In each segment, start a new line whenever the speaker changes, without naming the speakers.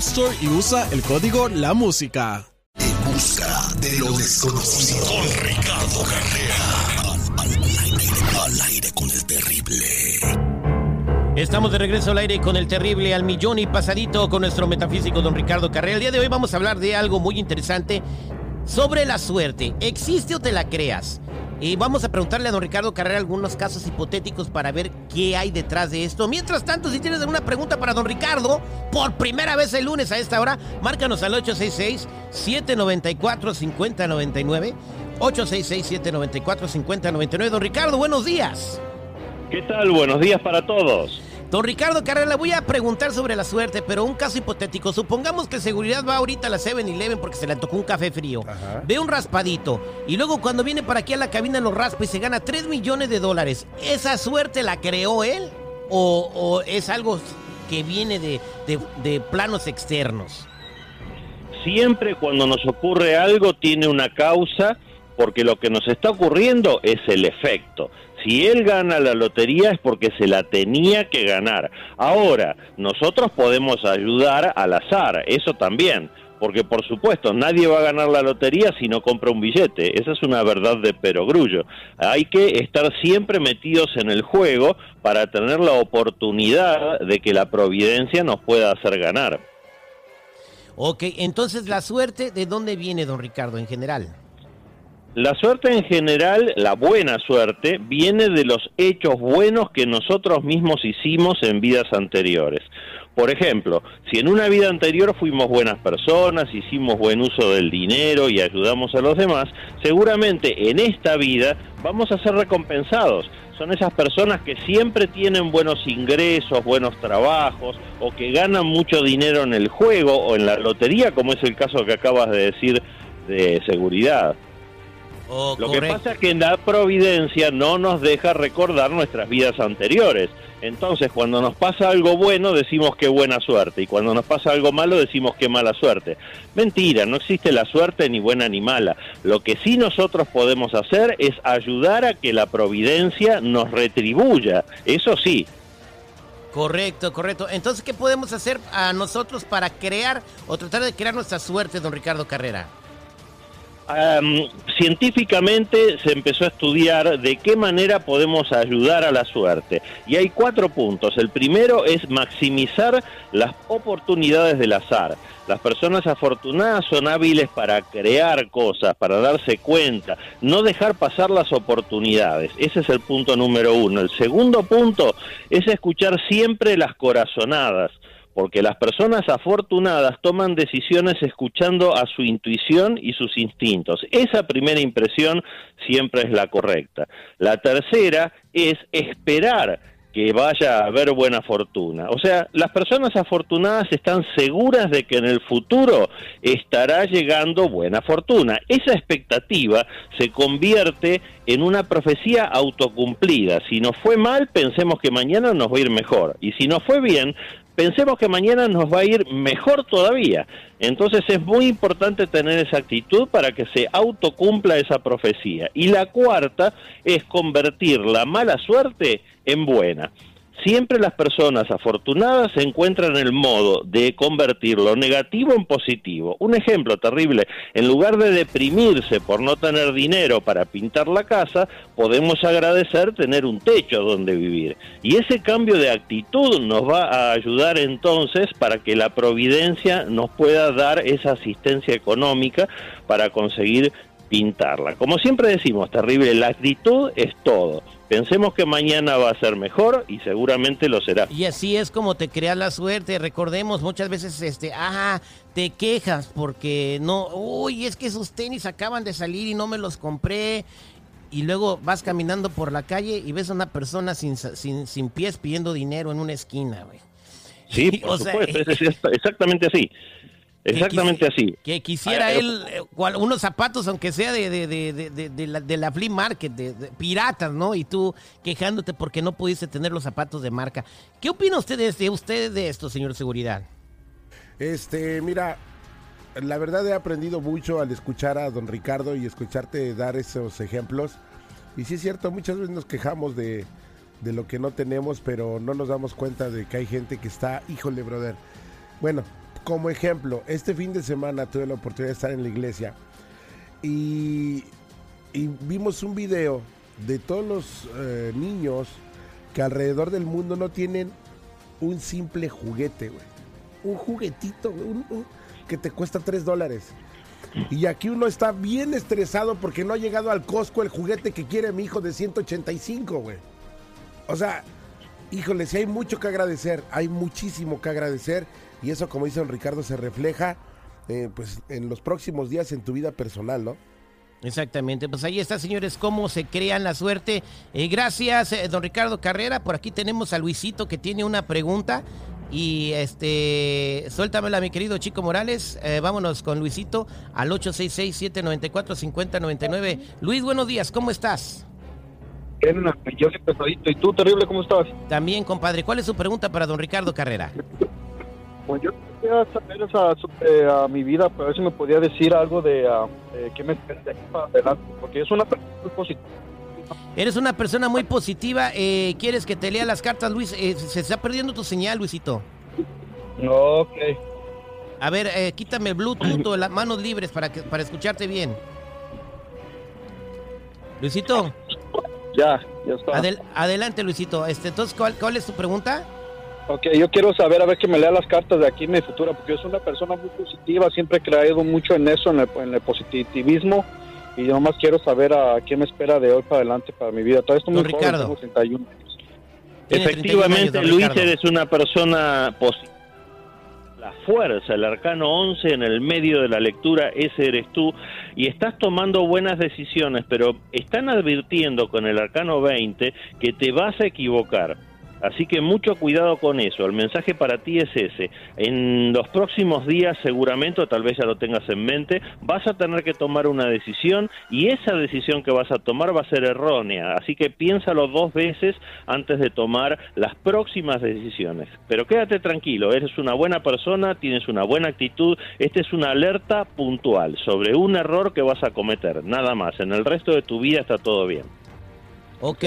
Store y usa el código La Música.
En busca de lo desconocido. Con Ricardo Carrera. Al, aire, al aire con el terrible.
Estamos de regreso al aire con el terrible al millón y pasadito con nuestro metafísico don Ricardo Carrera. El día de hoy vamos a hablar de algo muy interesante sobre la suerte. ¿Existe o te la creas? Y vamos a preguntarle a don Ricardo Carrera algunos casos hipotéticos para ver qué hay detrás de esto. Mientras tanto, si tienes alguna pregunta para don Ricardo, por primera vez el lunes a esta hora, márcanos al 866-794-5099. 866-794-5099. Don Ricardo, buenos días.
¿Qué tal? Buenos días para todos.
Don Ricardo Carrera, le voy a preguntar sobre la suerte, pero un caso hipotético. Supongamos que seguridad va ahorita a la 7-Eleven porque se le tocó un café frío. Ve un raspadito y luego cuando viene para aquí a la cabina lo raspa y se gana 3 millones de dólares. ¿Esa suerte la creó él o, o es algo que viene de, de, de planos externos?
Siempre cuando nos ocurre algo tiene una causa porque lo que nos está ocurriendo es el efecto. Si él gana la lotería es porque se la tenía que ganar. Ahora, nosotros podemos ayudar al azar, eso también, porque por supuesto nadie va a ganar la lotería si no compra un billete, esa es una verdad de perogrullo. Hay que estar siempre metidos en el juego para tener la oportunidad de que la providencia nos pueda hacer ganar.
Ok, entonces la suerte, ¿de dónde viene, don Ricardo, en general?
La suerte en general, la buena suerte, viene de los hechos buenos que nosotros mismos hicimos en vidas anteriores. Por ejemplo, si en una vida anterior fuimos buenas personas, hicimos buen uso del dinero y ayudamos a los demás, seguramente en esta vida vamos a ser recompensados. Son esas personas que siempre tienen buenos ingresos, buenos trabajos o que ganan mucho dinero en el juego o en la lotería, como es el caso que acabas de decir de seguridad.
Oh,
Lo que pasa es que la providencia no nos deja recordar nuestras vidas anteriores. Entonces, cuando nos pasa algo bueno, decimos qué buena suerte. Y cuando nos pasa algo malo, decimos qué mala suerte. Mentira, no existe la suerte ni buena ni mala. Lo que sí nosotros podemos hacer es ayudar a que la providencia nos retribuya. Eso sí.
Correcto, correcto. Entonces, ¿qué podemos hacer a nosotros para crear o tratar de crear nuestra suerte, don Ricardo Carrera?
Am, científicamente se empezó a estudiar de qué manera podemos ayudar a la suerte. Y hay cuatro puntos. El primero es maximizar las oportunidades del azar. Las personas afortunadas son hábiles para crear cosas, para darse cuenta, no dejar pasar las oportunidades. Ese es el punto número uno. El segundo punto es escuchar siempre las corazonadas porque las personas afortunadas toman decisiones escuchando a su intuición y sus instintos. Esa primera impresión siempre es la correcta. La tercera es esperar que vaya a haber buena fortuna. O sea, las personas afortunadas están seguras de que en el futuro estará llegando buena fortuna. Esa expectativa se convierte en una profecía autocumplida. Si nos fue mal, pensemos que mañana nos va a ir mejor. Y si nos fue bien, pensemos que mañana nos va a ir mejor todavía. Entonces es muy importante tener esa actitud para que se autocumpla esa profecía. Y la cuarta es convertir la mala suerte en buena. Siempre las personas afortunadas encuentran en el modo de convertir lo negativo en positivo. Un ejemplo terrible, en lugar de deprimirse por no tener dinero para pintar la casa, podemos agradecer tener un techo donde vivir. Y ese cambio de actitud nos va a ayudar entonces para que la providencia nos pueda dar esa asistencia económica para conseguir pintarla. Como siempre decimos, terrible, la actitud es todo. Pensemos que mañana va a ser mejor y seguramente lo será.
Y así es como te crea la suerte. Recordemos, muchas veces, este, ajá, te quejas porque no, uy, es que esos tenis acaban de salir y no me los compré. Y luego vas caminando por la calle y ves a una persona sin, sin, sin pies pidiendo dinero en una esquina, güey.
Sí, por supuesto, es exactamente así. Exactamente así.
Que quisiera él eh, unos zapatos, aunque sea de, de, de, de la, la, flea market, de, piratas, ¿no? Y tú quejándote porque no pudiste tener los zapatos de marca. ¿Qué opina usted de, usted de esto, señor Seguridad?
Este, mira, la verdad he aprendido mucho al escuchar a don Ricardo y escucharte dar esos ejemplos. Y sí es cierto, muchas veces nos quejamos de, de lo que no tenemos, pero no nos damos cuenta de que hay gente que está, híjole, brother. Bueno, como ejemplo, este fin de semana tuve la oportunidad de estar en la iglesia y, vimos un video de todos los eh, niños que alrededor del mundo no tienen un simple juguete, güey. Un juguetito, que te cuesta 3 dólares. Y aquí uno está bien estresado porque no ha llegado al Costco el juguete que quiere mi hijo de 185, güey. O sea, híjole, si hay mucho que agradecer, hay muchísimo que agradecer y eso, como dice don Ricardo, se refleja eh, pues en los próximos días en tu vida personal, ¿no?
Exactamente, pues ahí está, señores, cómo se crean la suerte. Eh, gracias, eh, don Ricardo Carrera. Por aquí tenemos a Luisito que tiene una pregunta. Y este, suéltamela, mi querido Chico Morales. vámonos con Luisito al 866-794-5099. Luis, buenos días, ¿cómo estás?
Yo soy pesadito. ¿Y tú, terrible, cómo estás?
También, compadre. ¿Cuál es su pregunta para don Ricardo Carrera?
Pues yo quería saber sobre a mi vida, pero a ver si me podía decir algo de, qué me espera de aquí para adelante, porque es una persona muy positiva.
Eres una persona muy positiva. Eh, ¿Quieres que te lea las cartas, Luis? Eh, se está perdiendo tu señal, Luisito.
Ok.
A ver, eh, quítame Bluetooth o las manos libres para, que, para escucharte bien. Luisito.
Ya, ya está.
adelante, Luisito. Este, entonces, ¿cuál, ¿cuál es tu pregunta?
Ok, yo quiero saber, a ver que me lea las cartas de aquí en mi futuro, porque yo soy una persona muy positiva, siempre he creído mucho en eso, en el, positivismo, y yo nomás quiero saber a qué me espera de hoy para adelante para mi vida. Todo esto muy
Ricardo. Joven,
31
Efectivamente, Luis, eres una persona positiva. La fuerza, el arcano 11 en el medio de la lectura, ese eres tú, y estás tomando buenas decisiones, pero están advirtiendo con el arcano 20 que te vas a equivocar Así que mucho cuidado con eso. El mensaje para ti es ese. En los próximos días seguramente, o tal vez ya lo tengas en mente, vas a tener que tomar una decisión y esa decisión que vas a tomar va a ser errónea. Así que piénsalo dos veces antes de tomar las próximas decisiones. Pero quédate tranquilo, eres una buena persona, tienes una buena actitud. Esta es una alerta puntual sobre un error que vas a cometer. Nada más. En el resto de tu vida está todo bien.
Ok,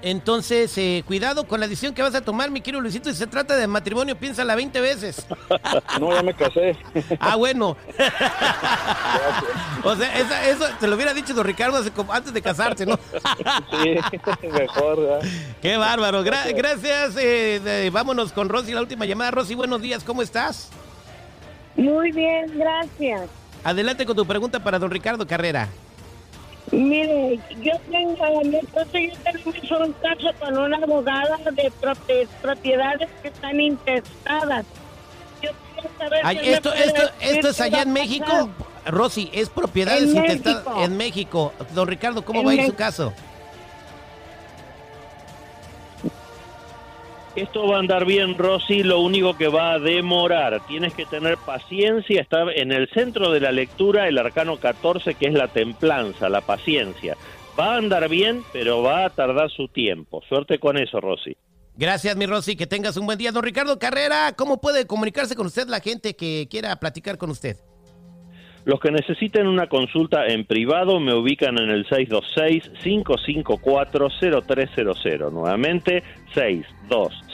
entonces, eh, cuidado con la decisión que vas a tomar, mi querido Luisito. Si se trata de matrimonio, piénsala 20 veces.
No, ya me casé.
Ah, bueno. o sea, eso te lo hubiera dicho don Ricardo antes de casarse, ¿no?
sí, mejor.
Qué bárbaro. gracias. Eh, vámonos con Rosy, la última llamada. Rosy, buenos días. ¿Cómo estás?
Muy bien, gracias.
Adelante con tu pregunta para don Ricardo Carrera.
Mire, yo tengo, mi esposo y yo tenemos un caso con una abogada de propiedades que están intestadas. Yo quiero saber
Ay, esto, esto, esto es allá en México. Rosy, es propiedades intestadas en México. Don Ricardo, ¿cómo va a ir su caso?
Esto va a andar bien, Rosy, lo único que va a demorar. Tienes que tener paciencia. Está en el centro de la lectura el arcano 14, que es la templanza, la paciencia. Va a andar bien, pero va a tardar su tiempo. Suerte con eso, Rosy.
Gracias, mi Rosy. Que tengas un buen día. Don Ricardo Carrera, ¿cómo puede comunicarse con usted la gente que quiera platicar con usted?
Los que necesiten una consulta en privado me ubican en el 626-554-0300. Nuevamente,